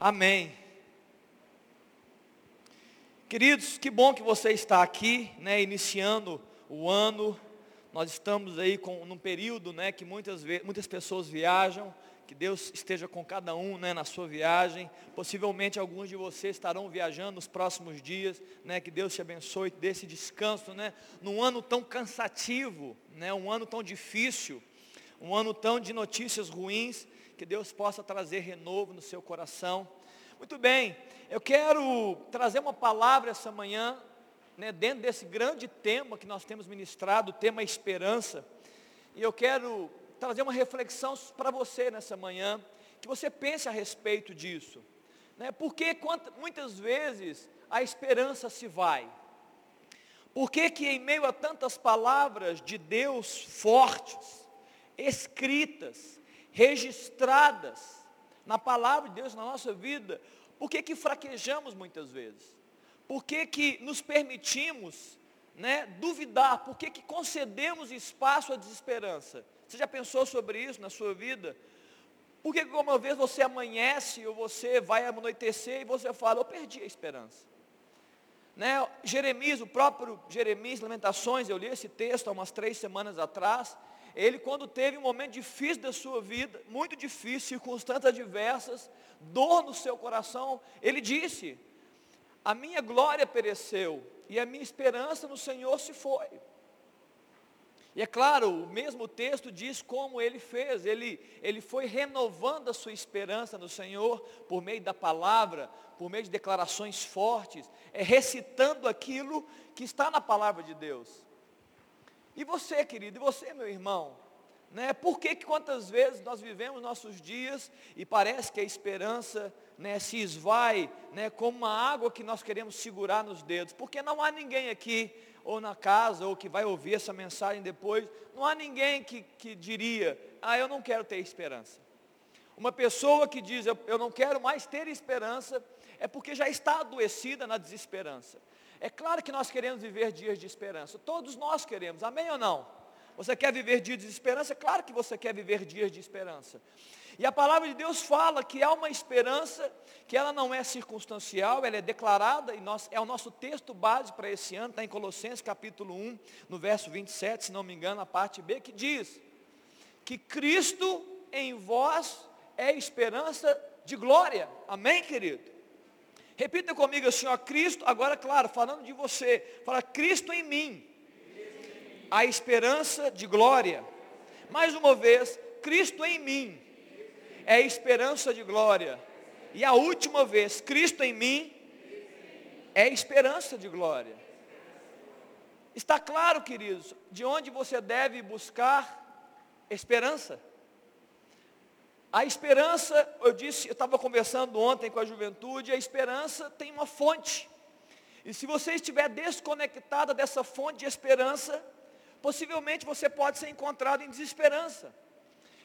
Amém. Queridos, que bom que você está aqui, né, iniciando o ano. Nós estamos aí com num período, né, que muitas muitas pessoas viajam. Que Deus esteja com cada um, né, na sua viagem. Possivelmente alguns de vocês estarão viajando nos próximos dias, né? Que Deus te abençoe, desse descanso, né? Num ano tão cansativo, né? Um ano tão difícil, um ano tão de notícias ruins que Deus possa trazer renovo no seu coração. Muito bem, eu quero trazer uma palavra essa manhã, né, dentro desse grande tema que nós temos ministrado, o tema esperança. E eu quero trazer uma reflexão para você nessa manhã, que você pense a respeito disso. Né? Porque muitas vezes a esperança se vai. Por que que em meio a tantas palavras de Deus fortes, escritas, registradas na palavra de Deus na nossa vida, por que que fraquejamos muitas vezes? Por que que nos permitimos né, duvidar? Por que que concedemos espaço à desesperança? Você já pensou sobre isso na sua vida? Por que uma vez você amanhece ou você vai anoitecer e você fala, eu perdi a esperança? Né? Jeremias, o próprio Jeremias, Lamentações, eu li esse texto há umas três semanas atrás, ele quando teve um momento difícil da sua vida, muito difícil, circunstâncias adversas, dor no seu coração, ele disse: A minha glória pereceu e a minha esperança no Senhor se foi. E é claro, o mesmo texto diz como ele fez, ele, ele foi renovando a sua esperança no Senhor por meio da palavra, por meio de declarações fortes, é recitando aquilo que está na palavra de Deus. E você, querido, e você, meu irmão, né? Por que, que quantas vezes nós vivemos nossos dias e parece que a esperança né, se esvai né, como uma água que nós queremos segurar nos dedos? Porque não há ninguém aqui, ou na casa, ou que vai ouvir essa mensagem depois, não há ninguém que, que diria, ah, eu não quero ter esperança. Uma pessoa que diz, eu, eu não quero mais ter esperança, é porque já está adoecida na desesperança. É claro que nós queremos viver dias de esperança. Todos nós queremos, amém ou não? Você quer viver dias de esperança? É claro que você quer viver dias de esperança. E a palavra de Deus fala que há uma esperança, que ela não é circunstancial, ela é declarada, e nós, é o nosso texto base para esse ano, está em Colossenses capítulo 1, no verso 27, se não me engano, a parte B, que diz que Cristo em vós é esperança de glória. Amém, querido? Repita comigo assim, ó, Cristo, agora claro, falando de você, fala Cristo em mim, a esperança de glória. Mais uma vez, Cristo em mim, é a esperança de glória. E a última vez, Cristo em mim, é a esperança de glória. Está claro, queridos, de onde você deve buscar esperança? A esperança, eu disse, eu estava conversando ontem com a juventude, a esperança tem uma fonte. E se você estiver desconectada dessa fonte de esperança, possivelmente você pode ser encontrado em desesperança.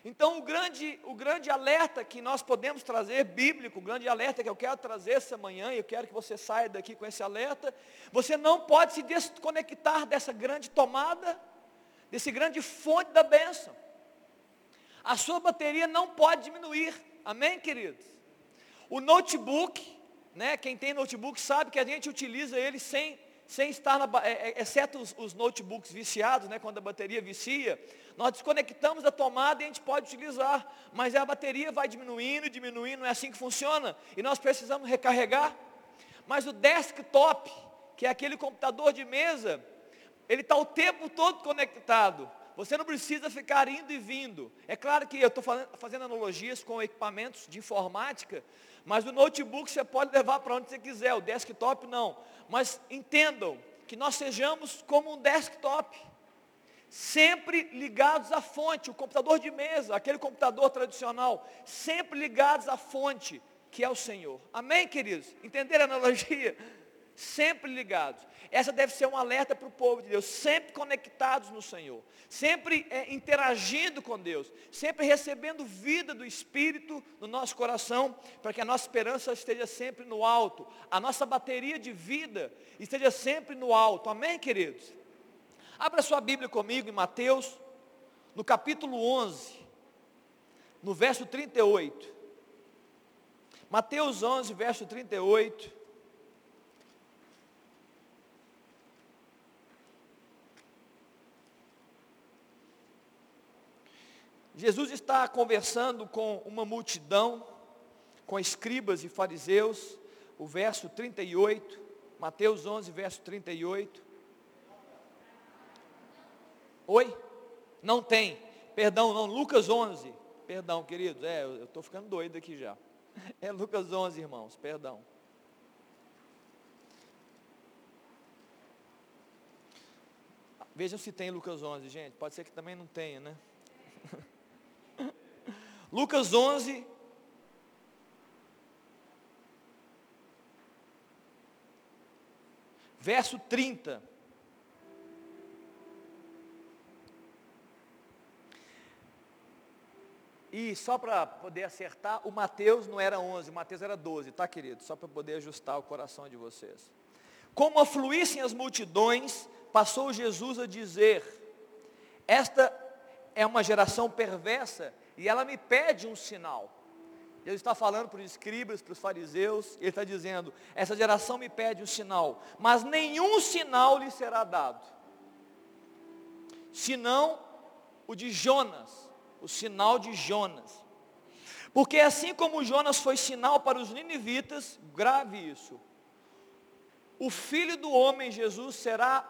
Então o grande, o grande alerta que nós podemos trazer, bíblico, o grande alerta que eu quero trazer essa manhã, e eu quero que você saia daqui com esse alerta, você não pode se desconectar dessa grande tomada, desse grande fonte da bênção a sua bateria não pode diminuir. Amém, queridos? O notebook, né, quem tem notebook sabe que a gente utiliza ele sem, sem estar na, é, é, exceto os, os, notebooks viciados, né, quando a bateria vicia, nós desconectamos a tomada e a gente pode utilizar, mas a bateria vai diminuindo, diminuindo, não é assim que funciona, e nós precisamos recarregar. Mas o desktop, que é aquele computador de mesa, ele está o tempo todo conectado. Você não precisa ficar indo e vindo. É claro que eu estou fazendo analogias com equipamentos de informática, mas o notebook você pode levar para onde você quiser, o desktop não. Mas entendam que nós sejamos como um desktop, sempre ligados à fonte, o computador de mesa, aquele computador tradicional, sempre ligados à fonte, que é o Senhor. Amém, queridos? Entenderam a analogia? Sempre ligados. Essa deve ser um alerta para o povo de Deus, sempre conectados no Senhor, sempre é, interagindo com Deus, sempre recebendo vida do Espírito no nosso coração, para que a nossa esperança esteja sempre no alto, a nossa bateria de vida esteja sempre no alto. Amém, queridos? Abra sua Bíblia comigo em Mateus, no capítulo 11, no verso 38. Mateus 11, verso 38. Jesus está conversando com uma multidão, com escribas e fariseus, o verso 38, Mateus 11, verso 38. Oi? Não tem. Perdão, não, Lucas 11. Perdão, queridos, é, eu estou ficando doido aqui já. É Lucas 11, irmãos, perdão. Vejam se tem Lucas 11, gente. Pode ser que também não tenha, né? Lucas 11. Verso 30. E só para poder acertar, o Mateus não era 11, o Mateus era 12, tá querido? Só para poder ajustar o coração de vocês. Como afluíssem as multidões, passou Jesus a dizer: Esta é uma geração perversa e ela me pede um sinal. Ele está falando para os escribas, para os fariseus, ele está dizendo: essa geração me pede um sinal, mas nenhum sinal lhe será dado, senão o de Jonas o sinal de Jonas. Porque assim como Jonas foi sinal para os ninivitas, grave isso. O filho do homem Jesus será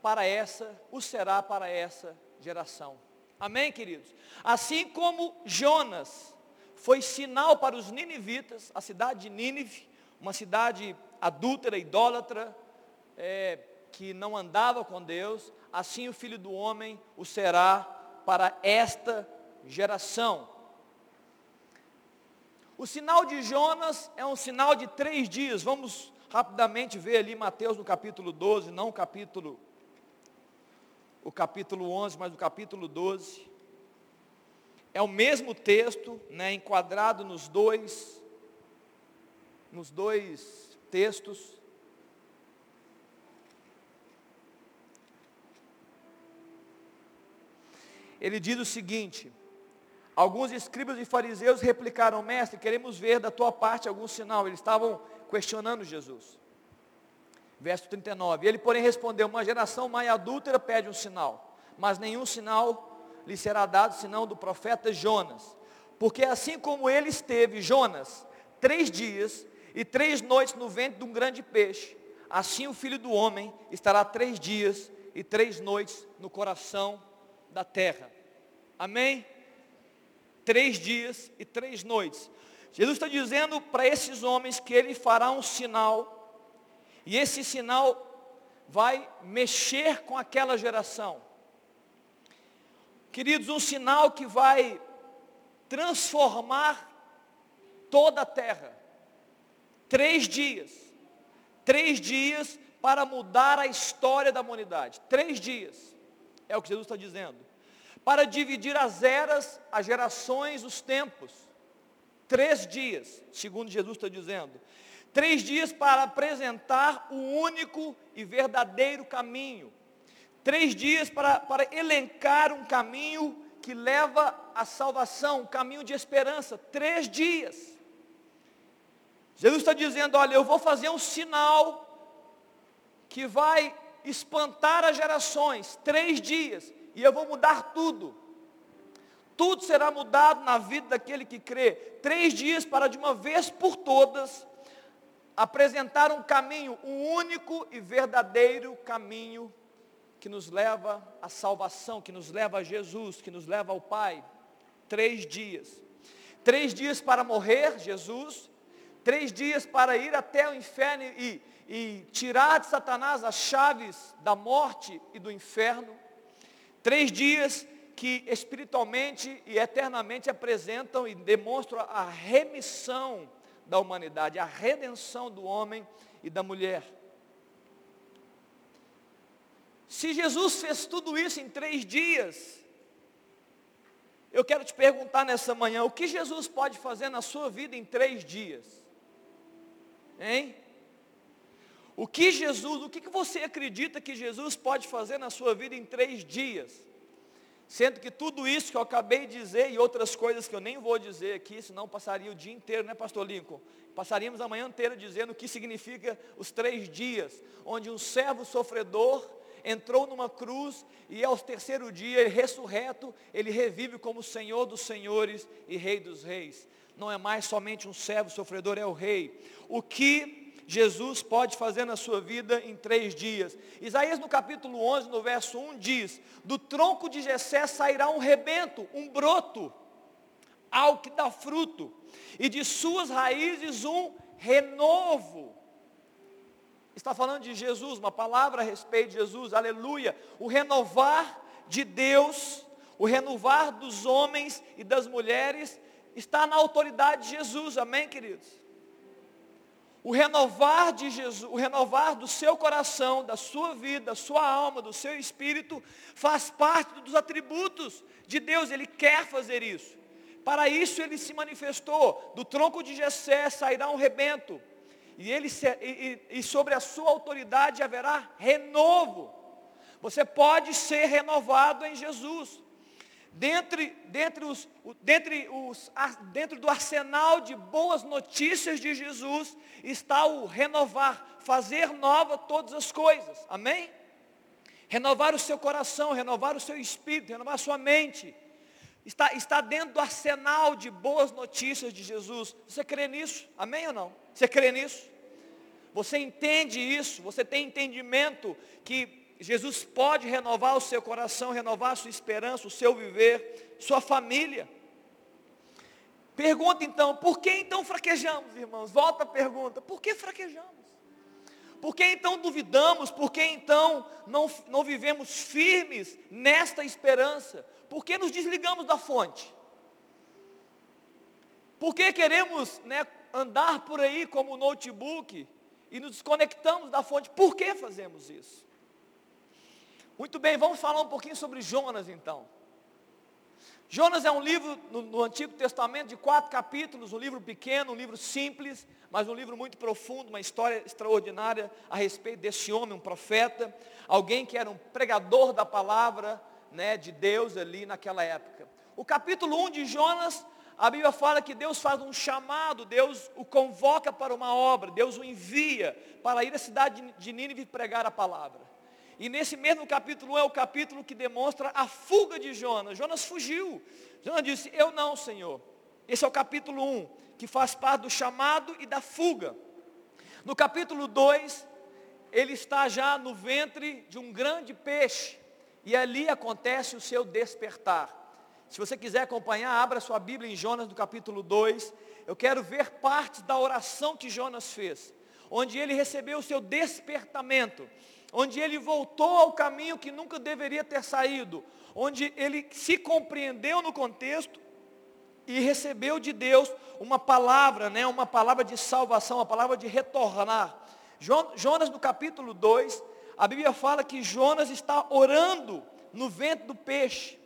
para essa, o será para essa geração. Amém, queridos? Assim como Jonas foi sinal para os ninivitas, a cidade de Nínive, uma cidade adúltera, idólatra, é, que não andava com Deus, assim o filho do homem o será para esta geração. O sinal de Jonas é um sinal de três dias. Vamos rapidamente ver ali Mateus no capítulo 12, não capítulo, o capítulo 11, mas o capítulo 12. É o mesmo texto, né, enquadrado nos dois, nos dois textos. Ele diz o seguinte, Alguns escribas e fariseus replicaram, mestre, queremos ver da tua parte algum sinal. Eles estavam questionando Jesus. Verso 39. Ele, porém, respondeu: Uma geração mais adúltera pede um sinal, mas nenhum sinal lhe será dado senão do profeta Jonas. Porque assim como ele esteve, Jonas, três dias e três noites no ventre de um grande peixe, assim o filho do homem estará três dias e três noites no coração da terra. Amém? três dias e três noites. Jesus está dizendo para esses homens que ele fará um sinal, e esse sinal vai mexer com aquela geração. Queridos, um sinal que vai transformar toda a terra. Três dias. Três dias para mudar a história da humanidade. Três dias. É o que Jesus está dizendo para dividir as eras, as gerações, os tempos. Três dias, segundo Jesus está dizendo. Três dias para apresentar o único e verdadeiro caminho. Três dias para, para elencar um caminho que leva à salvação, um caminho de esperança. Três dias. Jesus está dizendo: olha, eu vou fazer um sinal que vai espantar as gerações. Três dias e eu vou mudar tudo. Tudo será mudado na vida daquele que crê. Três dias para de uma vez por todas apresentar um caminho, um único e verdadeiro caminho que nos leva à salvação, que nos leva a Jesus, que nos leva ao Pai. Três dias. Três dias para morrer, Jesus. Três dias para ir até o inferno e, e tirar de Satanás as chaves da morte e do inferno. Três dias que espiritualmente e eternamente apresentam e demonstram a remissão da humanidade, a redenção do homem e da mulher. Se Jesus fez tudo isso em três dias, eu quero te perguntar nessa manhã, o que Jesus pode fazer na sua vida em três dias? Hein? O que Jesus, o que você acredita que Jesus pode fazer na sua vida em três dias? Sendo que tudo isso que eu acabei de dizer e outras coisas que eu nem vou dizer aqui, senão passaria o dia inteiro, né, pastor Lincoln? Passaríamos a manhã inteira dizendo o que significa os três dias, onde um servo sofredor entrou numa cruz e aos terceiro dia, ele ressurreto, ele revive como Senhor dos senhores e Rei dos reis. Não é mais somente um servo sofredor, é o Rei. O que Jesus pode fazer na sua vida em três dias. Isaías no capítulo 11, no verso 1 diz, do tronco de Jessé sairá um rebento, um broto, ao que dá fruto, e de suas raízes um renovo está falando de Jesus, uma palavra a respeito de Jesus, aleluia. O renovar de Deus, o renovar dos homens e das mulheres, está na autoridade de Jesus, amém, queridos? O renovar de Jesus, o renovar do seu coração, da sua vida, da sua alma, do seu espírito, faz parte dos atributos de Deus, Ele quer fazer isso. Para isso Ele se manifestou, do tronco de Jessé sairá um rebento, e, ele se, e, e sobre a sua autoridade haverá renovo. Você pode ser renovado em Jesus. Dentre, dentre, os, dentre, os, dentro do arsenal de boas notícias de Jesus está o renovar, fazer nova todas as coisas. Amém? Renovar o seu coração, renovar o seu espírito, renovar a sua mente. Está, está dentro do arsenal de boas notícias de Jesus. Você crê nisso? Amém ou não? Você crê nisso? Você entende isso? Você tem entendimento que Jesus pode renovar o seu coração, renovar a sua esperança, o seu viver, sua família? Pergunta então, por que então fraquejamos, irmãos? Volta a pergunta, por que fraquejamos? Por que então duvidamos? Por que então não, não vivemos firmes nesta esperança? Por que nos desligamos da fonte? Por que queremos né, andar por aí como notebook e nos desconectamos da fonte? Por que fazemos isso? Muito bem, vamos falar um pouquinho sobre Jonas então. Jonas é um livro no, no, Antigo Testamento de quatro capítulos, um livro pequeno, um livro simples, mas um livro muito profundo, uma história extraordinária a respeito desse homem, um profeta, alguém que era um pregador da palavra né, de Deus ali naquela época. O capítulo 1 de Jonas, a Bíblia fala que Deus faz um chamado, Deus o convoca para uma obra, Deus o envia para ir à cidade de Nínive pregar a palavra. E nesse mesmo capítulo é o capítulo que demonstra a fuga de Jonas. Jonas fugiu. Jonas disse, eu não, Senhor. Esse é o capítulo 1, que faz parte do chamado e da fuga. No capítulo 2, ele está já no ventre de um grande peixe. E ali acontece o seu despertar. Se você quiser acompanhar, abra sua Bíblia em Jonas no capítulo 2. Eu quero ver parte da oração que Jonas fez, onde ele recebeu o seu despertamento onde ele voltou ao caminho que nunca deveria ter saído, onde ele se compreendeu no contexto e recebeu de Deus uma palavra, né, uma palavra de salvação, uma palavra de retornar. Jonas no capítulo 2, a Bíblia fala que Jonas está orando no vento do peixe.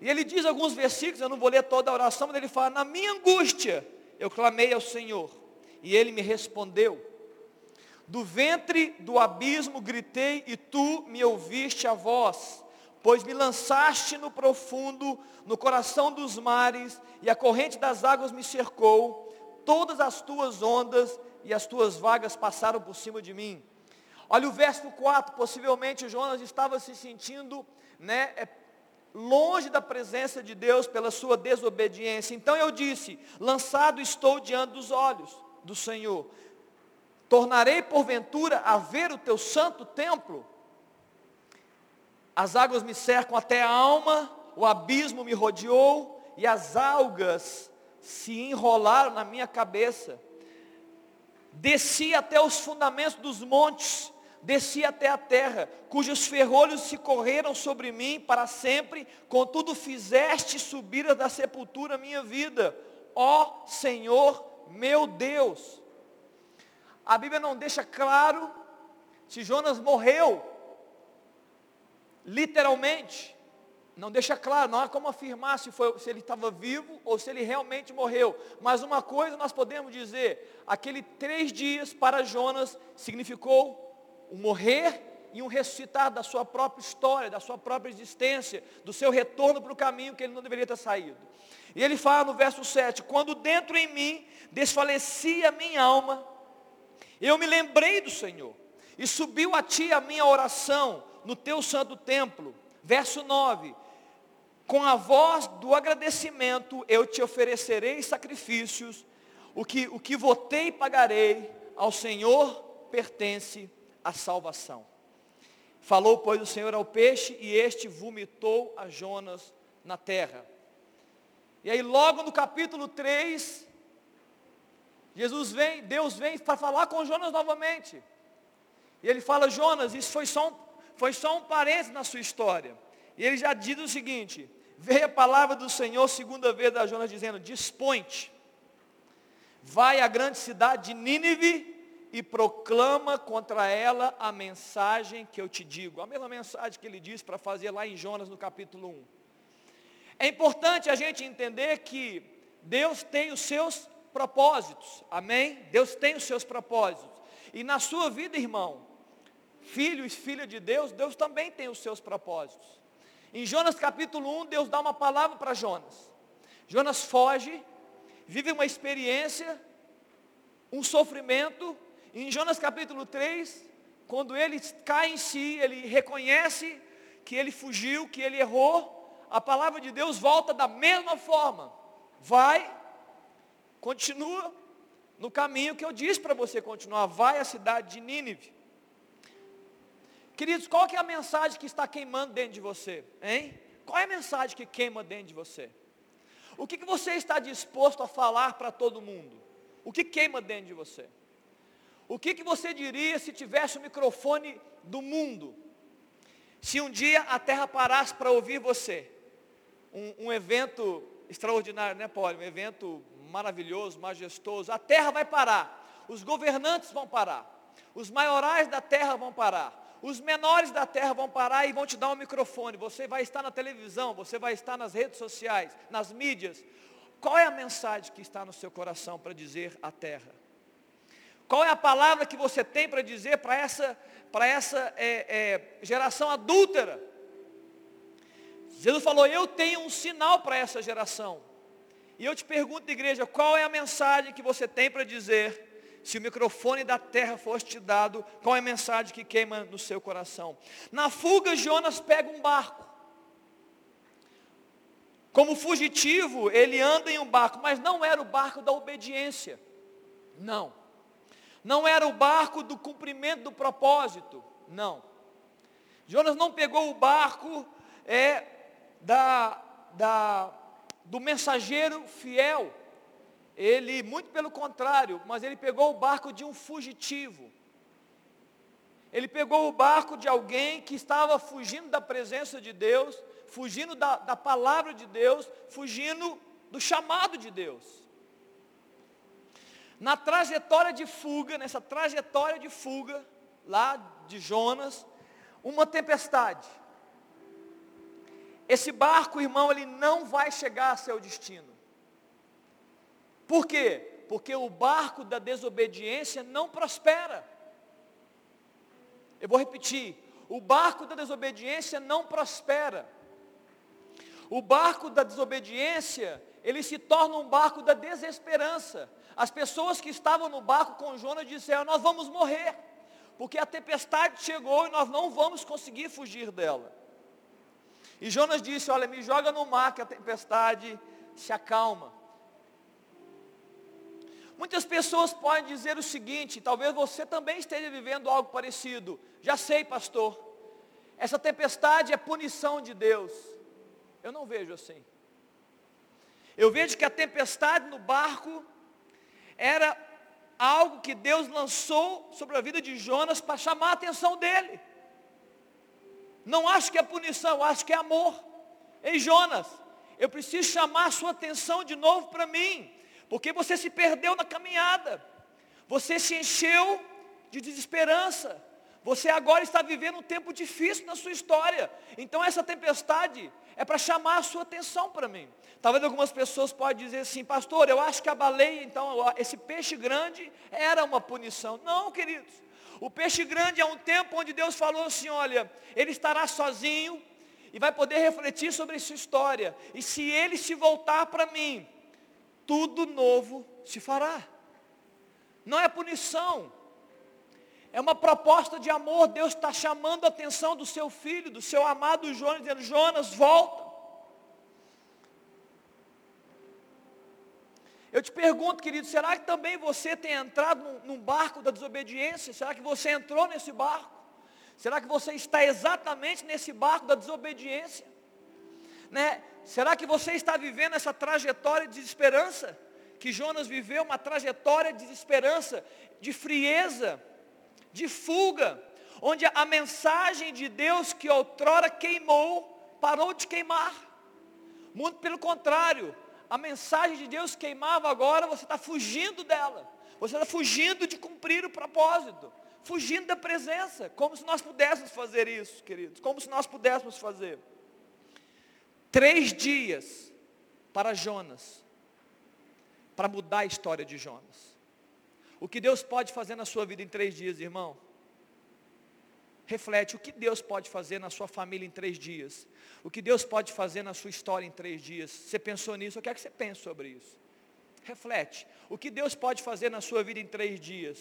E ele diz alguns versículos, eu não vou ler toda a oração, mas ele fala, na minha angústia eu clamei ao Senhor, e ele me respondeu. Do ventre do abismo gritei e tu me ouviste a voz, pois me lançaste no profundo, no coração dos mares, e a corrente das águas me cercou, todas as tuas ondas e as tuas vagas passaram por cima de mim. Olha o verso 4, possivelmente Jonas estava se sentindo né, é, longe da presença de Deus pela sua desobediência. Então eu disse, lançado estou diante dos olhos do Senhor. Tornarei porventura a ver o teu santo templo? As águas me cercam até a alma, o abismo me rodeou e as algas se enrolaram na minha cabeça. Desci até os fundamentos dos montes, desci até a terra, cujos ferrolhos se correram sobre mim para sempre, contudo fizeste subir da sepultura minha vida. Ó Senhor meu Deus, a Bíblia não deixa claro se Jonas morreu, literalmente. Não deixa claro, não há como afirmar se, foi, se ele estava vivo ou se ele realmente morreu. Mas uma coisa nós podemos dizer, aquele três dias para Jonas significou o morrer e um ressuscitar da sua própria história, da sua própria existência, do seu retorno para o caminho que ele não deveria ter saído. E ele fala no verso 7, quando dentro em mim desfalecia minha alma, eu me lembrei do Senhor, e subiu a ti a minha oração no teu santo templo. Verso 9, com a voz do agradecimento eu te oferecerei sacrifícios, o que, o que votei pagarei, ao Senhor pertence a salvação. Falou, pois, o Senhor ao peixe, e este vomitou a Jonas na terra. E aí, logo no capítulo 3, Jesus vem, Deus vem para falar com Jonas novamente. E ele fala, Jonas, isso foi só um, foi só um parênteses na sua história. E ele já diz o seguinte, veio a palavra do Senhor segunda vez a Jonas dizendo, dispõe-te, vai à grande cidade de Nínive e proclama contra ela a mensagem que eu te digo. A mesma mensagem que ele disse para fazer lá em Jonas no capítulo 1. É importante a gente entender que Deus tem os seus propósitos, amém? Deus tem os seus propósitos. E na sua vida, irmão, filho e filha de Deus, Deus também tem os seus propósitos. Em Jonas capítulo 1, Deus dá uma palavra para Jonas. Jonas foge, vive uma experiência, um sofrimento, em Jonas capítulo 3, quando ele cai em si, ele reconhece que ele fugiu, que ele errou, a palavra de Deus volta da mesma forma. Vai, continua no caminho que eu disse para você continuar. Vai à cidade de Nínive. Queridos, qual que é a mensagem que está queimando dentro de você? Hein? Qual é a mensagem que queima dentro de você? O que, que você está disposto a falar para todo mundo? O que queima dentro de você? O que, que você diria se tivesse o microfone do mundo? Se um dia a terra parasse para ouvir você? Um, um evento extraordinário, né, Paulo? Um evento maravilhoso, majestoso. A terra vai parar. Os governantes vão parar. Os maiorais da terra vão parar. Os menores da terra vão parar e vão te dar um microfone. Você vai estar na televisão, você vai estar nas redes sociais, nas mídias. Qual é a mensagem que está no seu coração para dizer à terra? Qual é a palavra que você tem para dizer para essa, para essa é, é, geração adúltera? Jesus falou, eu tenho um sinal para essa geração. E eu te pergunto, igreja, qual é a mensagem que você tem para dizer? Se o microfone da terra fosse te dado, qual é a mensagem que queima no seu coração? Na fuga, Jonas pega um barco. Como fugitivo, ele anda em um barco, mas não era o barco da obediência. Não. Não era o barco do cumprimento do propósito. Não. Jonas não pegou o barco é, da, da, do mensageiro fiel. Ele, muito pelo contrário, mas ele pegou o barco de um fugitivo. Ele pegou o barco de alguém que estava fugindo da presença de Deus, fugindo da, da palavra de Deus, fugindo do chamado de Deus. Na trajetória de fuga, nessa trajetória de fuga, lá de Jonas, uma tempestade. Esse barco, irmão, ele não vai chegar a seu destino. Por quê? Porque o barco da desobediência não prospera. Eu vou repetir. O barco da desobediência não prospera. O barco da desobediência, ele se torna um barco da desesperança. As pessoas que estavam no barco com Jonas disseram, nós vamos morrer, porque a tempestade chegou e nós não vamos conseguir fugir dela. E Jonas disse, olha, me joga no mar que a tempestade se acalma. Muitas pessoas podem dizer o seguinte, talvez você também esteja vivendo algo parecido. Já sei, pastor, essa tempestade é punição de Deus. Eu não vejo assim. Eu vejo que a tempestade no barco era algo que Deus lançou sobre a vida de Jonas para chamar a atenção dele. Não acho que é punição, acho que é amor. Ei Jonas, eu preciso chamar a sua atenção de novo para mim, porque você se perdeu na caminhada, você se encheu de desesperança, você agora está vivendo um tempo difícil na sua história. Então essa tempestade é para chamar a sua atenção para mim. Talvez algumas pessoas podem dizer assim, pastor, eu acho que a baleia, então, esse peixe grande era uma punição. Não, queridos. O peixe grande é um tempo onde Deus falou assim: olha, ele estará sozinho e vai poder refletir sobre essa história. E se ele se voltar para mim, tudo novo se fará. Não é punição, é uma proposta de amor. Deus está chamando a atenção do seu filho, do seu amado Jonas, dizendo: Jonas, volta. Eu te pergunto, querido, será que também você tem entrado num, barco da desobediência? Será que você entrou nesse barco? Será que você está exatamente nesse barco da desobediência? Né? Será que você está vivendo essa trajetória de desesperança? Que Jonas viveu uma trajetória de desesperança, de frieza, de fuga, onde a mensagem de Deus que outrora queimou, parou de queimar. Muito pelo contrário, a mensagem de Deus queimava agora, você está fugindo dela. Você está fugindo de cumprir o propósito. Fugindo da presença. Como se nós pudéssemos fazer isso, queridos. Como se nós pudéssemos fazer. Três dias para Jonas. Para mudar a história de Jonas. O que Deus pode fazer na sua vida em três dias, irmão? Reflete o que Deus pode fazer na sua família em três dias. O que Deus pode fazer na sua história em três dias. Você pensou nisso? Eu quero que você pense sobre isso. Reflete. O que Deus pode fazer na sua vida em três dias.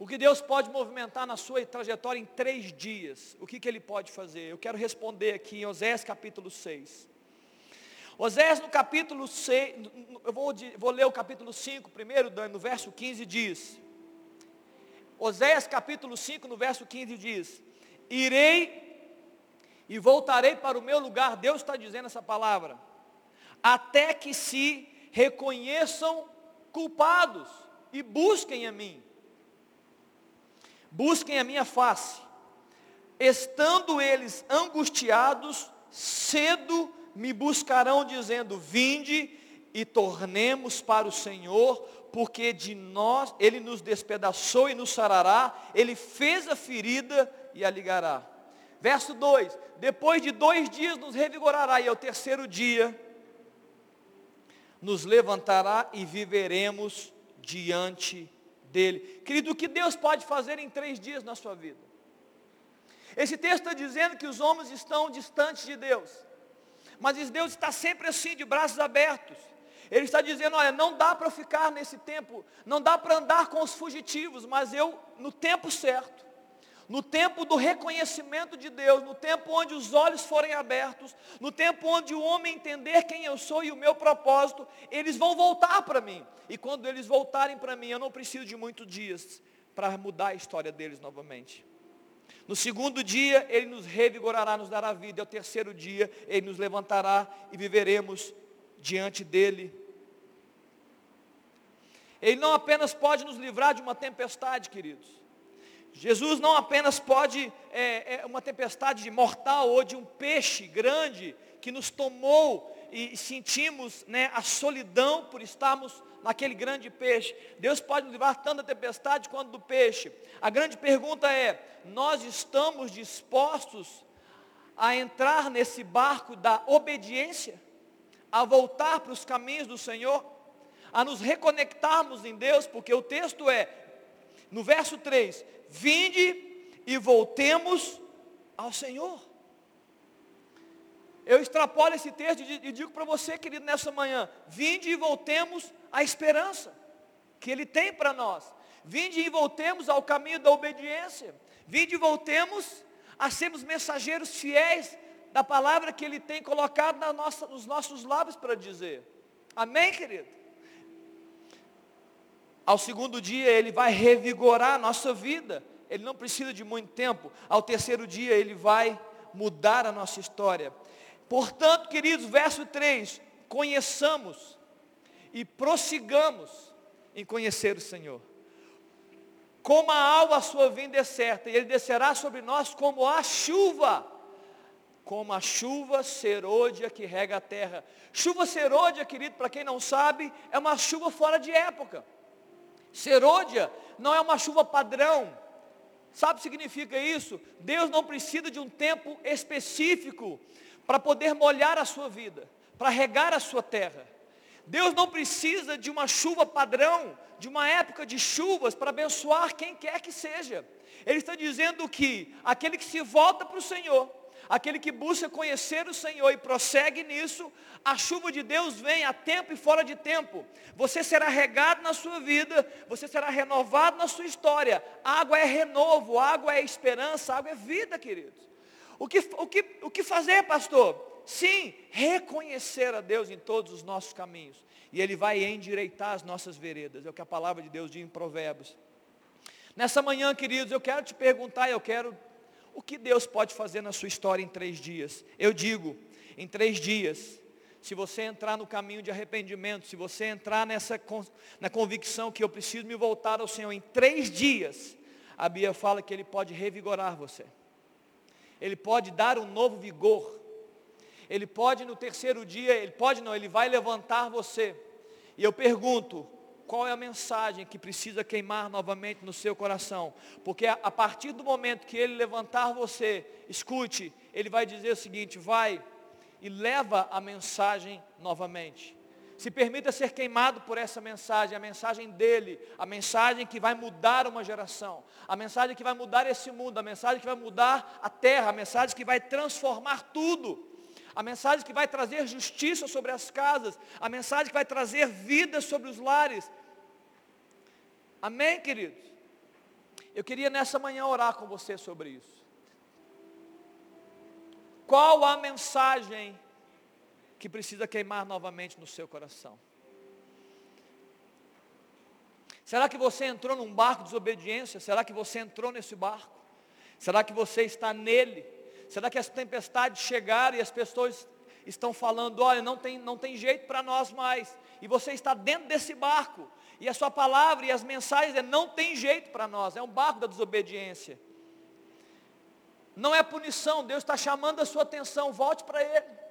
O que Deus pode movimentar na sua trajetória em três dias. O que, que Ele pode fazer? Eu quero responder aqui em Osés capítulo 6. Osés no capítulo 6, eu vou, vou ler o capítulo 5 primeiro, no verso 15 diz. Oséias capítulo 5, no verso 15 diz: Irei e voltarei para o meu lugar, Deus está dizendo essa palavra, até que se reconheçam culpados e busquem a mim, busquem a minha face, estando eles angustiados, cedo me buscarão, dizendo: Vinde e tornemos para o Senhor, porque de nós, Ele nos despedaçou e nos sarará, Ele fez a ferida e a ligará. Verso 2: Depois de dois dias nos revigorará, e ao terceiro dia nos levantará e viveremos diante dEle. Querido, o que Deus pode fazer em três dias na sua vida? Esse texto está dizendo que os homens estão distantes de Deus, mas Deus está sempre assim, de braços abertos. Ele está dizendo, olha, não dá para ficar nesse tempo, não dá para andar com os fugitivos, mas eu, no tempo certo, no tempo do reconhecimento de Deus, no tempo onde os olhos forem abertos, no tempo onde o homem entender quem eu sou e o meu propósito, eles vão voltar para mim. E quando eles voltarem para mim, eu não preciso de muitos dias para mudar a história deles novamente. No segundo dia, Ele nos revigorará, nos dará vida. E ao terceiro dia, Ele nos levantará e viveremos diante dele. Ele não apenas pode nos livrar de uma tempestade, queridos. Jesus não apenas pode, é, é, uma tempestade mortal ou de um peixe grande que nos tomou e sentimos né, a solidão por estarmos naquele grande peixe. Deus pode nos livrar tanto da tempestade quanto do peixe. A grande pergunta é: nós estamos dispostos a entrar nesse barco da obediência? a voltar para os caminhos do Senhor, a nos reconectarmos em Deus, porque o texto é, no verso 3, vinde e voltemos ao Senhor. Eu extrapolo esse texto e digo para você, querido, nessa manhã, vinde e voltemos à esperança que Ele tem para nós. Vinde e voltemos ao caminho da obediência. Vinde e voltemos a sermos mensageiros fiéis da palavra que Ele tem colocado nossa, nos nossos lábios para dizer. Amém, querido? Ao segundo dia, Ele vai revigorar a nossa vida. Ele não precisa de muito tempo. Ao terceiro dia, Ele vai mudar a nossa história. Portanto, queridos, verso 3: conheçamos e prossigamos em conhecer o Senhor. Como a alva a sua vinda é certa, e Ele descerá sobre nós como a chuva como a chuva serôdia que rega a terra. Chuva serôdia, querido, para quem não sabe, é uma chuva fora de época. Serôdia não é uma chuva padrão. Sabe o que significa isso? Deus não precisa de um tempo específico para poder molhar a sua vida, para regar a sua terra. Deus não precisa de uma chuva padrão, de uma época de chuvas para abençoar quem quer que seja. Ele está dizendo que aquele que se volta para o Senhor, aquele que busca conhecer o Senhor e prossegue nisso, a chuva de Deus vem a tempo e fora de tempo. Você será regado na sua vida, você será renovado na sua história. Água é renovo, água é esperança, água é vida, queridos. O que, o que, o que fazer, pastor? Sim, reconhecer a Deus em todos os nossos caminhos. E Ele vai endireitar as nossas veredas. É o que a palavra de Deus diz em Provérbios. Nessa manhã, queridos, eu quero te perguntar, eu quero, o que Deus pode fazer na sua história em três dias? Eu digo, em três dias, se você entrar no caminho de arrependimento, se você entrar nessa na convicção que eu preciso me voltar ao Senhor em três dias, a Bíblia fala que Ele pode revigorar você. Ele pode dar um novo vigor. Ele pode no terceiro dia, ele pode não, ele vai levantar você. E eu pergunto, qual é a mensagem que precisa queimar novamente no seu coração? Porque a, partir do momento que ele levantar você, escute, ele vai dizer o seguinte, vai e leva a mensagem novamente. Se permita ser queimado por essa mensagem, a mensagem dele, a mensagem que vai mudar uma geração, a mensagem que vai mudar esse mundo, a mensagem que vai mudar a terra, a mensagem que vai transformar tudo a mensagem que vai trazer justiça sobre as casas, a mensagem que vai trazer vida sobre os lares. Amém, queridos? Eu queria nessa manhã orar com você sobre isso. Qual a mensagem que precisa queimar novamente no seu coração? Será que você entrou num barco de desobediência? Será que você entrou nesse barco? Será que você está nele? Será que as tempestades chegaram e as pessoas estão falando, olha, não tem, não tem jeito para nós mais. E você está dentro desse barco. E a sua palavra e as mensagens é não tem jeito para nós. É um barco da desobediência. Não é punição, Deus está chamando a sua atenção, volte para Ele.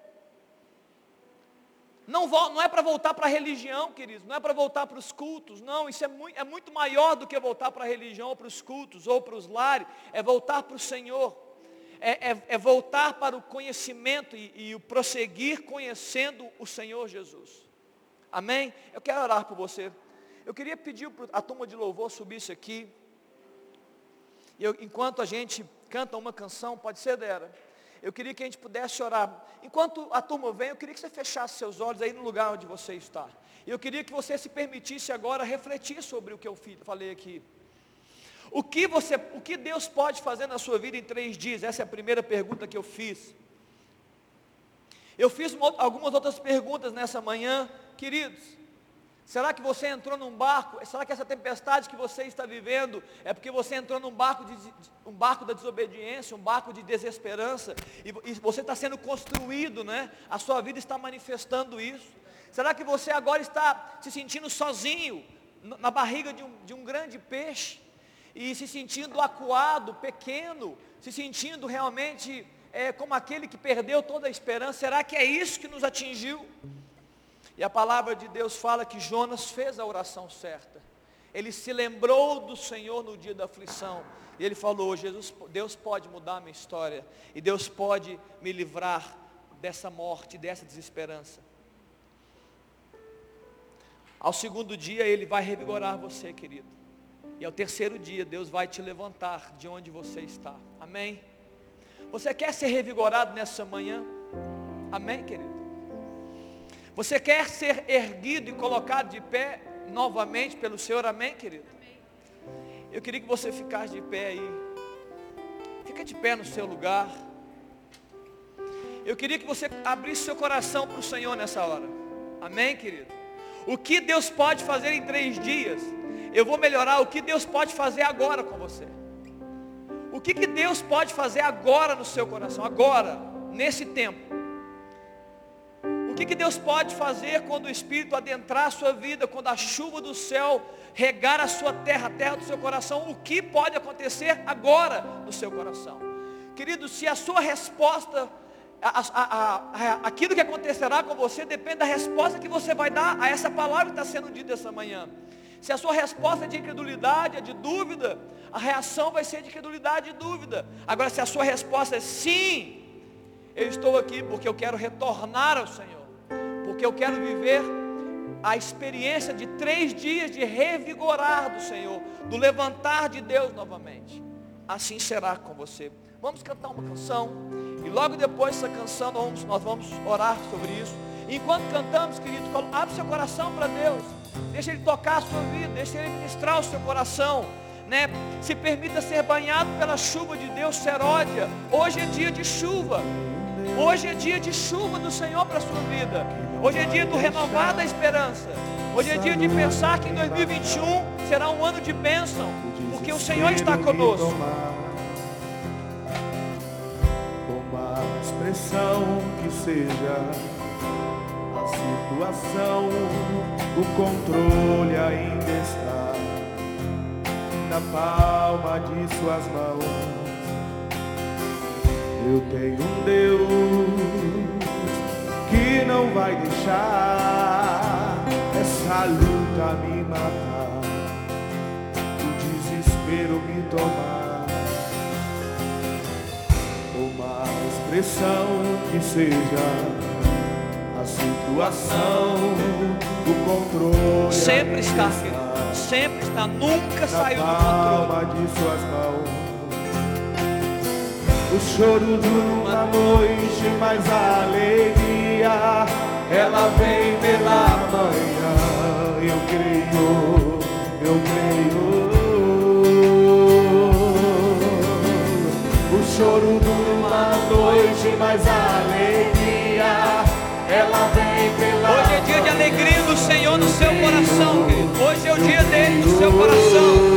Não, não é para voltar para a religião, queridos, não é para voltar para os cultos, não, isso é muito, é muito maior do que voltar para a religião, ou para os cultos, ou para os lares, é voltar para o Senhor é, é, é voltar para o conhecimento e, e o prosseguir conhecendo o Senhor Jesus. Amém? Eu quero orar por você. Eu queria pedir a turma de louvor subisse aqui. Eu, enquanto a gente canta uma canção, pode ser dela. Eu queria que a gente pudesse orar. Enquanto a turma vem, eu queria que você fechasse seus olhos aí no lugar onde você está. Eu queria que você se permitisse agora refletir sobre o que eu falei aqui. O que, você, o que Deus pode fazer na sua vida em três dias? Essa é a primeira pergunta que eu fiz. Eu fiz algumas outras perguntas nessa manhã, queridos. Será que você entrou num barco? Será que essa tempestade que você está vivendo é porque você entrou num barco, de, um barco da desobediência, um barco de desesperança, e, e você está sendo construído, né? A sua vida está manifestando isso. Será que você agora está se sentindo sozinho, na barriga de um, de um grande peixe? E se sentindo acuado, pequeno, se sentindo realmente é, como aquele que perdeu toda a esperança. Será que é isso que nos atingiu? E a palavra de Deus fala que Jonas fez a oração certa. Ele se lembrou do Senhor no dia da aflição. E ele falou, Jesus, Deus pode mudar a minha história. E Deus pode me livrar dessa morte, dessa desesperança. Ao segundo dia ele vai revigorar você, querido. E ao terceiro dia, Deus vai te levantar de onde você está. Amém? Você quer ser revigorado nessa manhã? Amém, querido? Você quer ser erguido e colocado de pé novamente pelo Senhor? Amém, querido? Eu queria que você ficasse de pé aí. Fica de pé no seu lugar. Eu queria que você abrisse seu coração para o Senhor nessa hora. Amém, querido? O que Deus pode fazer em três dias? Eu vou melhorar o que Deus pode fazer agora com você. O que, que Deus pode fazer agora no seu coração, agora, nesse tempo. O que, que Deus pode fazer quando o Espírito adentrar a sua vida, quando a chuva do céu regar a sua terra, a terra do seu coração, o que pode acontecer agora no seu coração? Querido, se a sua resposta, a, a, a, aquilo que acontecerá com você, depende da resposta que você vai dar a essa palavra que está sendo dita essa manhã. Se a sua resposta é de incredulidade, é de dúvida, a reação vai ser de incredulidade e dúvida. Agora, se a sua resposta é sim, eu estou aqui porque eu quero retornar ao Senhor, porque eu quero viver a experiência de três dias de revigorar do Senhor, do levantar de Deus novamente. Assim será com você. Vamos cantar uma canção. E logo depois dessa canção nós vamos, nós vamos orar sobre isso. enquanto cantamos, querido, abre seu coração para Deus. Deixa Ele tocar a sua vida, deixa Ele ministrar o seu coração. Né? Se permita ser banhado pela chuva de Deus, seródia. Hoje é dia de chuva. Hoje é dia de chuva do Senhor para a sua vida. Hoje é dia do renovar da esperança. Hoje é dia de pensar que em 2021 será um ano de bênção, porque o Senhor está conosco. Expressão que seja situação, o controle ainda está na palma de suas mãos. Eu tenho um Deus que não vai deixar essa luta me matar, o desespero me tomar. Uma expressão que seja a situação, o controle. Sempre está, sempre está, nunca saiu do controle. de suas mãos o choro dura uma noite, mas a alegria ela vem pela manhã. Eu creio, eu creio. O choro dura uma noite, mas a alegria ela vem Hoje é o dia dele no seu coração.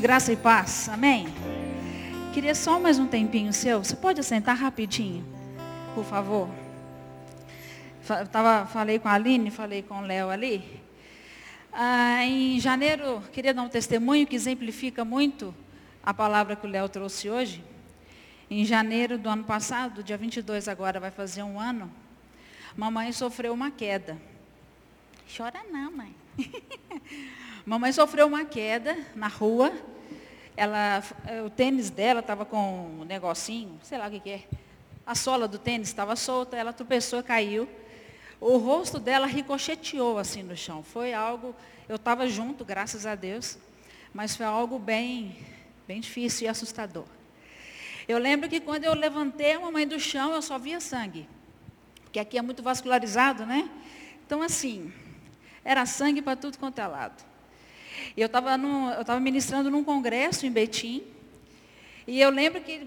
Gente, graça e paz. Amém? Queria só mais um tempinho seu. Você pode sentar rapidinho, por favor? tava, falei com a Aline, falei com o Léo ali. Ah, em janeiro, queria dar um testemunho que exemplifica muito a palavra que o Léo trouxe hoje. Em janeiro do ano passado, dia 22 agora, vai fazer um ano, mamãe sofreu uma queda. Chora não, mãe. Mamãe sofreu uma queda na rua. Ela, o tênis dela estava com um negocinho, sei lá o que, que é. A sola do tênis estava solta, ela tropeçou, caiu. O rosto dela ricocheteou assim no chão. Foi algo, eu estava junto, graças a Deus, mas foi algo bem, bem difícil e assustador. Eu lembro que quando eu levantei a mamãe do chão, eu só via sangue. Porque aqui é muito vascularizado, né? Então, assim, era sangue para tudo quanto é lado. Eu estava ministrando num congresso em Betim. E eu lembro que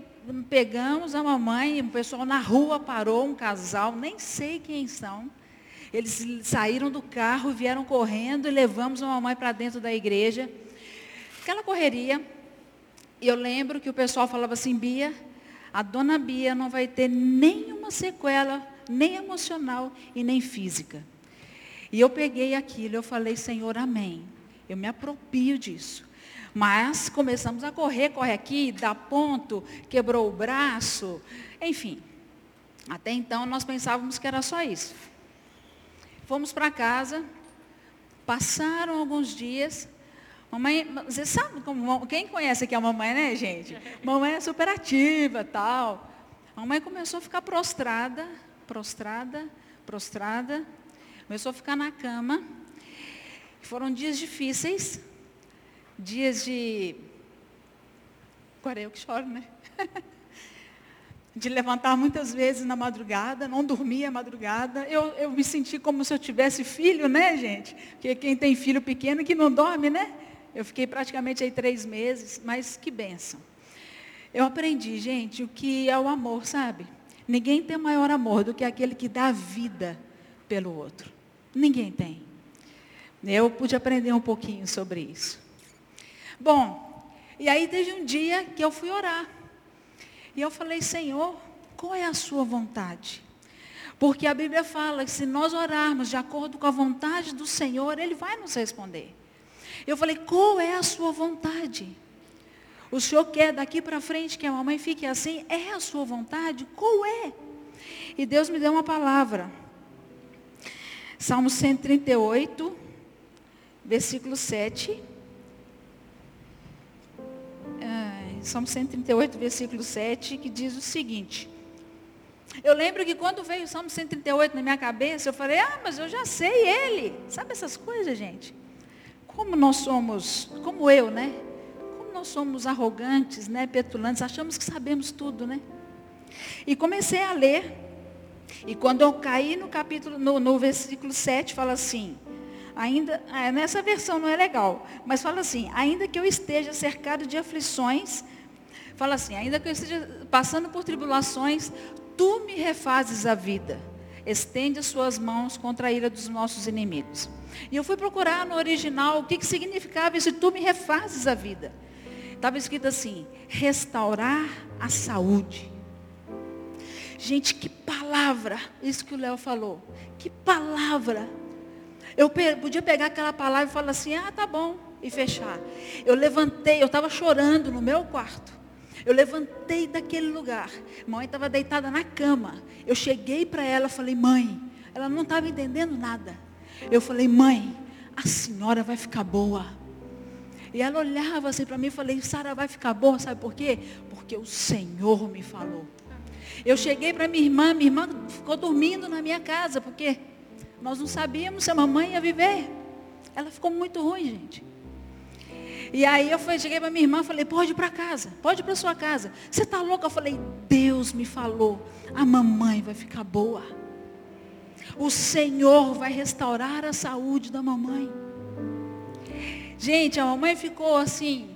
pegamos a mamãe, o pessoal na rua parou, um casal, nem sei quem são. Eles saíram do carro, vieram correndo e levamos a mamãe para dentro da igreja. Aquela correria. E eu lembro que o pessoal falava assim, Bia, a dona Bia não vai ter nenhuma sequela, nem emocional e nem física. E eu peguei aquilo, eu falei, Senhor, amém. Eu me apropio disso. Mas começamos a correr, corre aqui, dá ponto, quebrou o braço, enfim. Até então nós pensávamos que era só isso. Fomos para casa, passaram alguns dias. Mamãe, você sabe como, quem conhece aqui a mamãe, né, gente? Mamãe é super ativa, tal. A mamãe começou a ficar prostrada, prostrada, prostrada. Começou a ficar na cama. Foram dias difíceis, dias de. Agora é eu que choro, né? de levantar muitas vezes na madrugada, não dormia à madrugada. Eu, eu me senti como se eu tivesse filho, né, gente? Porque quem tem filho pequeno que não dorme, né? Eu fiquei praticamente aí três meses, mas que benção. Eu aprendi, gente, o que é o amor, sabe? Ninguém tem maior amor do que aquele que dá vida pelo outro. Ninguém tem. Eu pude aprender um pouquinho sobre isso. Bom, e aí teve um dia que eu fui orar. E eu falei, Senhor, qual é a sua vontade? Porque a Bíblia fala que se nós orarmos de acordo com a vontade do Senhor, Ele vai nos responder. Eu falei, qual é a sua vontade? O Senhor quer daqui para frente que a mamãe fique assim? É a sua vontade? Qual é? E Deus me deu uma palavra. Salmo 138, versículo 7. Salmo 138, versículo 7, que diz o seguinte. Eu lembro que quando veio o Salmo 138 na minha cabeça, eu falei, ah, mas eu já sei ele. Sabe essas coisas, gente? Como nós somos, como eu, né? Como nós somos arrogantes, né? Petulantes, achamos que sabemos tudo, né? E comecei a ler. E quando eu caí no capítulo, no, no versículo 7, fala assim, ainda, é, nessa versão não é legal, mas fala assim, ainda que eu esteja cercado de aflições, Fala assim, ainda que eu esteja passando por tribulações, tu me refazes a vida. Estende as suas mãos contra a ira dos nossos inimigos. E eu fui procurar no original o que, que significava isso, tu me refazes a vida. Estava escrito assim, restaurar a saúde. Gente, que palavra, isso que o Léo falou. Que palavra. Eu podia pegar aquela palavra e falar assim, ah, tá bom, e fechar. Eu levantei, eu estava chorando no meu quarto. Eu levantei daquele lugar. Mãe estava deitada na cama. Eu cheguei para ela e falei, mãe, ela não estava entendendo nada. Eu falei, mãe, a senhora vai ficar boa. E ela olhava assim para mim e falei, Sara vai ficar boa, sabe por quê? Porque o Senhor me falou. Eu cheguei para minha irmã, minha irmã ficou dormindo na minha casa, porque nós não sabíamos se a mamãe ia viver. Ela ficou muito ruim, gente. E aí eu fui, cheguei para minha irmã e falei, pode ir para casa, pode ir para sua casa. Você está louca? Eu falei, Deus me falou, a mamãe vai ficar boa. O Senhor vai restaurar a saúde da mamãe. Gente, a mamãe ficou assim,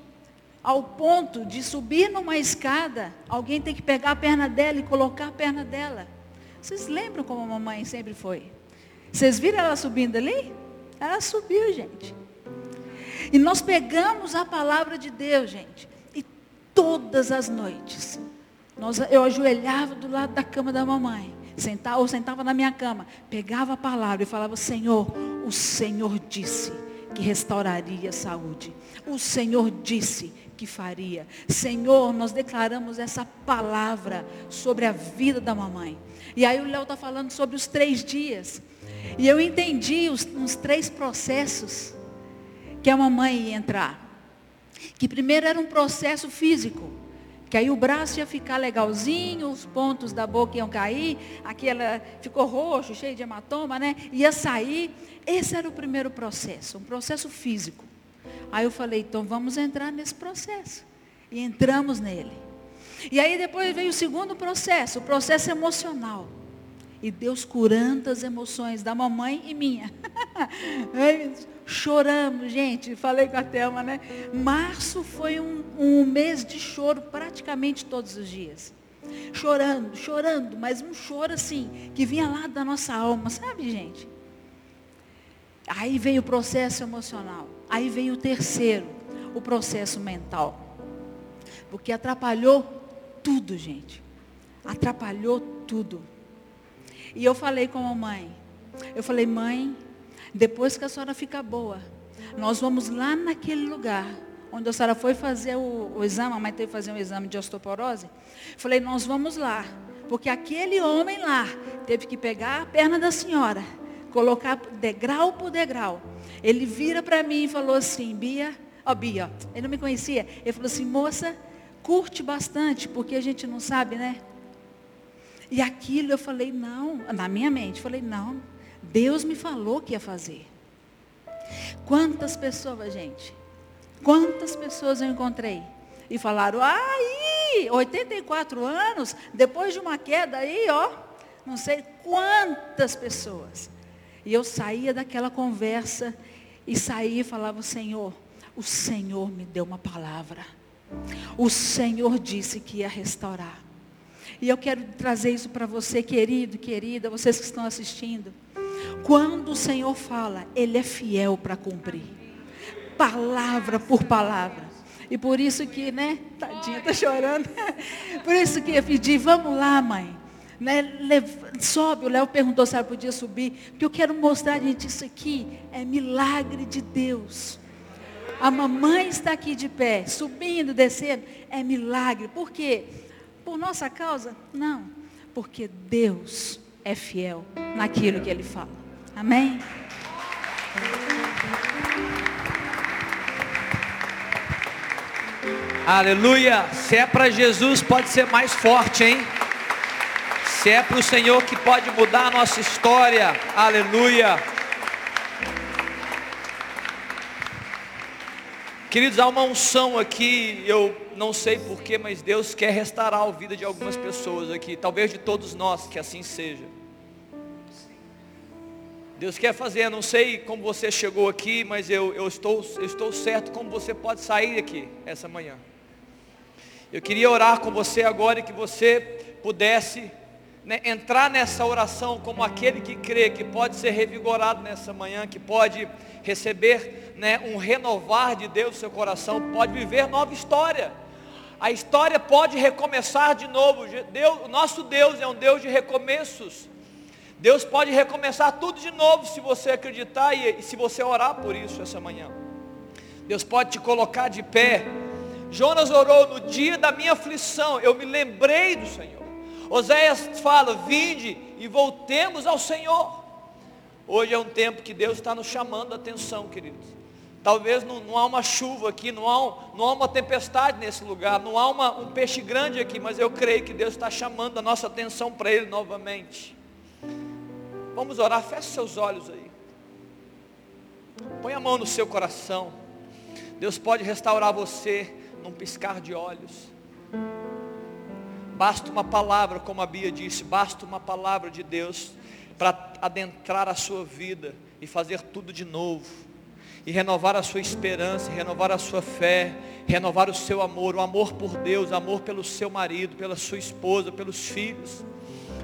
ao ponto de subir numa escada, alguém tem que pegar a perna dela e colocar a perna dela. Vocês lembram como a mamãe sempre foi? Vocês viram ela subindo ali? Ela subiu, gente. E nós pegamos a palavra de Deus, gente. E todas as noites, nós, eu ajoelhava do lado da cama da mamãe. Sentava, ou sentava na minha cama, pegava a palavra e falava, Senhor, o Senhor disse que restauraria a saúde. O Senhor disse que faria. Senhor, nós declaramos essa palavra sobre a vida da mamãe. E aí o Léo está falando sobre os três dias. E eu entendi os, os três processos que a mamãe ia entrar. Que primeiro era um processo físico. Que aí o braço ia ficar legalzinho, os pontos da boca iam cair, aquela ficou roxo, cheio de hematoma, né? Ia sair. Esse era o primeiro processo, um processo físico. Aí eu falei, então vamos entrar nesse processo. E entramos nele. E aí depois veio o segundo processo, o processo emocional. E Deus curando as emoções da mamãe e minha. Choramos, gente. Falei com a Thelma, né? Março foi um, um mês de choro praticamente todos os dias. Chorando, chorando, mas um choro assim, que vinha lá da nossa alma, sabe, gente? Aí veio o processo emocional. Aí veio o terceiro, o processo mental. Porque atrapalhou tudo, gente. Atrapalhou tudo. E eu falei com a mãe, eu falei, mãe, depois que a senhora ficar boa, Nós vamos lá naquele lugar onde a senhora foi fazer o, o exame, a mãe teve que fazer um exame de osteoporose. Falei, nós vamos lá. Porque aquele homem lá teve que pegar a perna da senhora, colocar degrau por degrau. Ele vira para mim e falou assim, Bia, ó oh, Bia, ele não me conhecia. Ele falou assim, moça, curte bastante, porque a gente não sabe, né? E aquilo eu falei, não, na minha mente, falei, não, Deus me falou que ia fazer. Quantas pessoas, gente, quantas pessoas eu encontrei e falaram, aí, 84 anos, depois de uma queda aí, ó, não sei quantas pessoas. E eu saía daquela conversa e saía e falava, Senhor, o Senhor me deu uma palavra. O Senhor disse que ia restaurar. E eu quero trazer isso para você, querido, querida, vocês que estão assistindo. Quando o Senhor fala, Ele é fiel para cumprir. Palavra por palavra. E por isso que, né, tadinha, está chorando. Por isso que eu pedi, vamos lá, mãe. Né, sobe, o Léo perguntou se ela podia subir, porque eu quero mostrar, gente, isso aqui é milagre de Deus. A mamãe está aqui de pé, subindo, descendo, é milagre. Por quê? Por nossa causa? Não. Porque Deus é fiel naquilo que Ele fala. Amém? Aleluia. Se é para Jesus, pode ser mais forte, hein? Se é para o Senhor que pode mudar a nossa história. Aleluia. Queridos, há uma unção aqui, eu não sei porquê, mas Deus quer restaurar a vida de algumas pessoas aqui, talvez de todos nós, que assim seja. Deus quer fazer, não sei como você chegou aqui, mas eu, eu, estou, eu estou certo como você pode sair aqui essa manhã. Eu queria orar com você agora e que você pudesse né, entrar nessa oração como aquele que crê que pode ser revigorado nessa manhã, que pode receber né, um renovar de Deus no seu coração, pode viver nova história. A história pode recomeçar de novo. Deus, o nosso Deus é um Deus de recomeços. Deus pode recomeçar tudo de novo se você acreditar e, e se você orar por isso essa manhã. Deus pode te colocar de pé. Jonas orou no dia da minha aflição. Eu me lembrei do Senhor. Oséias fala: Vinde e voltemos ao Senhor. Hoje é um tempo que Deus está nos chamando a atenção, queridos. Talvez não, não há uma chuva aqui, não há, um, não há uma tempestade nesse lugar, não há uma, um peixe grande aqui, mas eu creio que Deus está chamando a nossa atenção para Ele novamente. Vamos orar, feche seus olhos aí. Põe a mão no seu coração. Deus pode restaurar você num piscar de olhos. Basta uma palavra, como a Bia disse, basta uma palavra de Deus para adentrar a sua vida e fazer tudo de novo. E renovar a sua esperança, renovar a sua fé, renovar o seu amor, o amor por Deus, amor pelo seu marido, pela sua esposa, pelos filhos.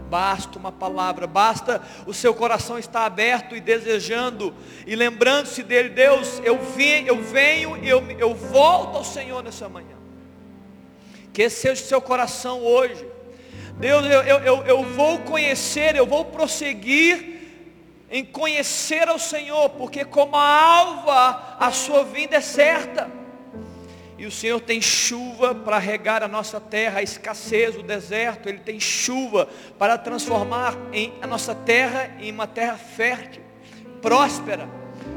Basta uma palavra, basta o seu coração estar aberto e desejando e lembrando-se dele, Deus, eu, vim, eu venho eu, eu volto ao Senhor nessa manhã. Que seja o seu coração hoje. Deus, eu, eu, eu vou conhecer, eu vou prosseguir em conhecer ao Senhor, porque como a alva, a sua vinda é certa. E o Senhor tem chuva para regar a nossa terra, a escassez, o deserto, Ele tem chuva para transformar em, a nossa terra em uma terra fértil, próspera,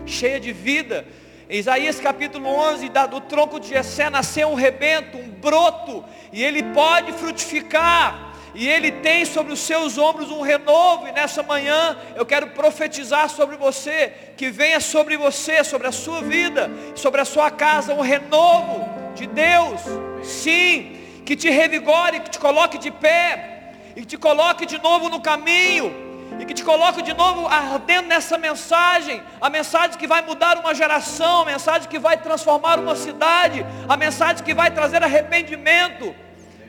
cheia de vida. Isaías capítulo 11, do tronco de Jessé nasceu um rebento, um broto, e ele pode frutificar e Ele tem sobre os seus ombros um renovo, e nessa manhã eu quero profetizar sobre você, que venha sobre você, sobre a sua vida, sobre a sua casa, um renovo de Deus, sim, que te revigore, que te coloque de pé, e te coloque de novo no caminho, e que te coloque de novo ardendo nessa mensagem, a mensagem que vai mudar uma geração, a mensagem que vai transformar uma cidade, a mensagem que vai trazer arrependimento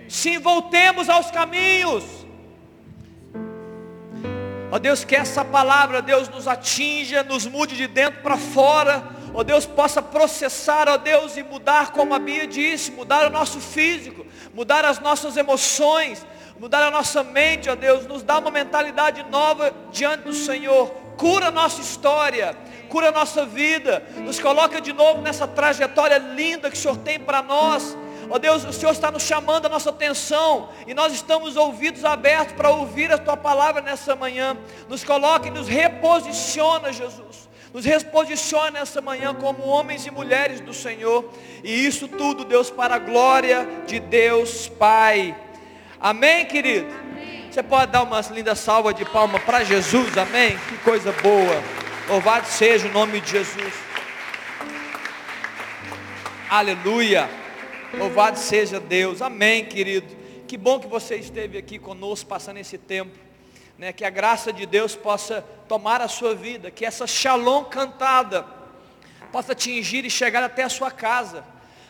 Sim, voltemos aos caminhos. Ó Deus, que essa palavra, Deus, nos atinja, nos mude de dentro para fora. Ó Deus, possa processar, ó Deus, e mudar, como a Bia disse, mudar o nosso físico, mudar as nossas emoções, mudar a nossa mente, ó Deus, nos dá uma mentalidade nova diante do Senhor. cura a nossa história, cura a nossa vida, nos coloca de novo nessa trajetória linda que o Senhor tem para nós. Ó Deus, o Senhor está nos chamando a nossa atenção e nós estamos ouvidos abertos para ouvir a Tua palavra nessa manhã. Nos coloca e nos reposiciona, Jesus. Nos reposiciona nessa manhã como homens e mulheres do Senhor. E isso tudo, Deus, para a glória de Deus Pai. Amém, querido? Amém. Você pode dar uma linda salva de palma para Jesus, amém? Que coisa boa. Louvado seja o nome de Jesus. Aleluia. Louvado seja Deus. Amém, querido. Que bom que você esteve aqui conosco passando esse tempo. Né, que a graça de Deus possa tomar a sua vida, que essa shalom cantada possa atingir e chegar até a sua casa.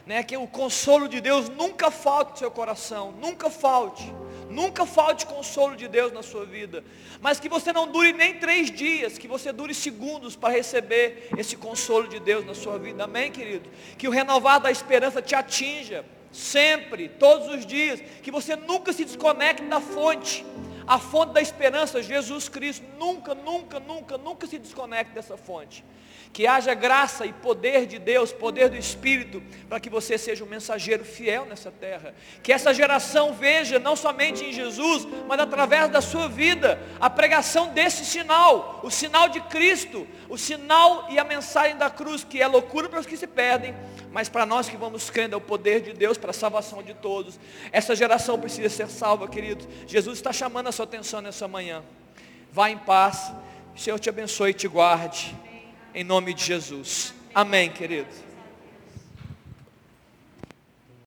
Né, que o consolo de Deus nunca falte no seu coração, nunca falte. Nunca falte consolo de Deus na sua vida. Mas que você não dure nem três dias, que você dure segundos para receber esse consolo de Deus na sua vida. Amém, querido? Que o renovar da esperança te atinja sempre, todos os dias. Que você nunca se desconecte da fonte. A fonte da esperança, Jesus Cristo. Nunca, nunca, nunca, nunca se desconecte dessa fonte. Que haja graça e poder de Deus, poder do Espírito, para que você seja um mensageiro fiel nessa terra. Que essa geração veja, não somente em Jesus, mas através da sua vida, a pregação desse sinal, o sinal de Cristo, o sinal e a mensagem da cruz, que é loucura para os que se perdem, mas para nós que vamos crendo é o poder de Deus para a salvação de todos. Essa geração precisa ser salva, queridos. Jesus está chamando a sua atenção nessa manhã. Vá em paz. O Senhor te abençoe e te guarde. Em nome de Jesus. Amém, querido.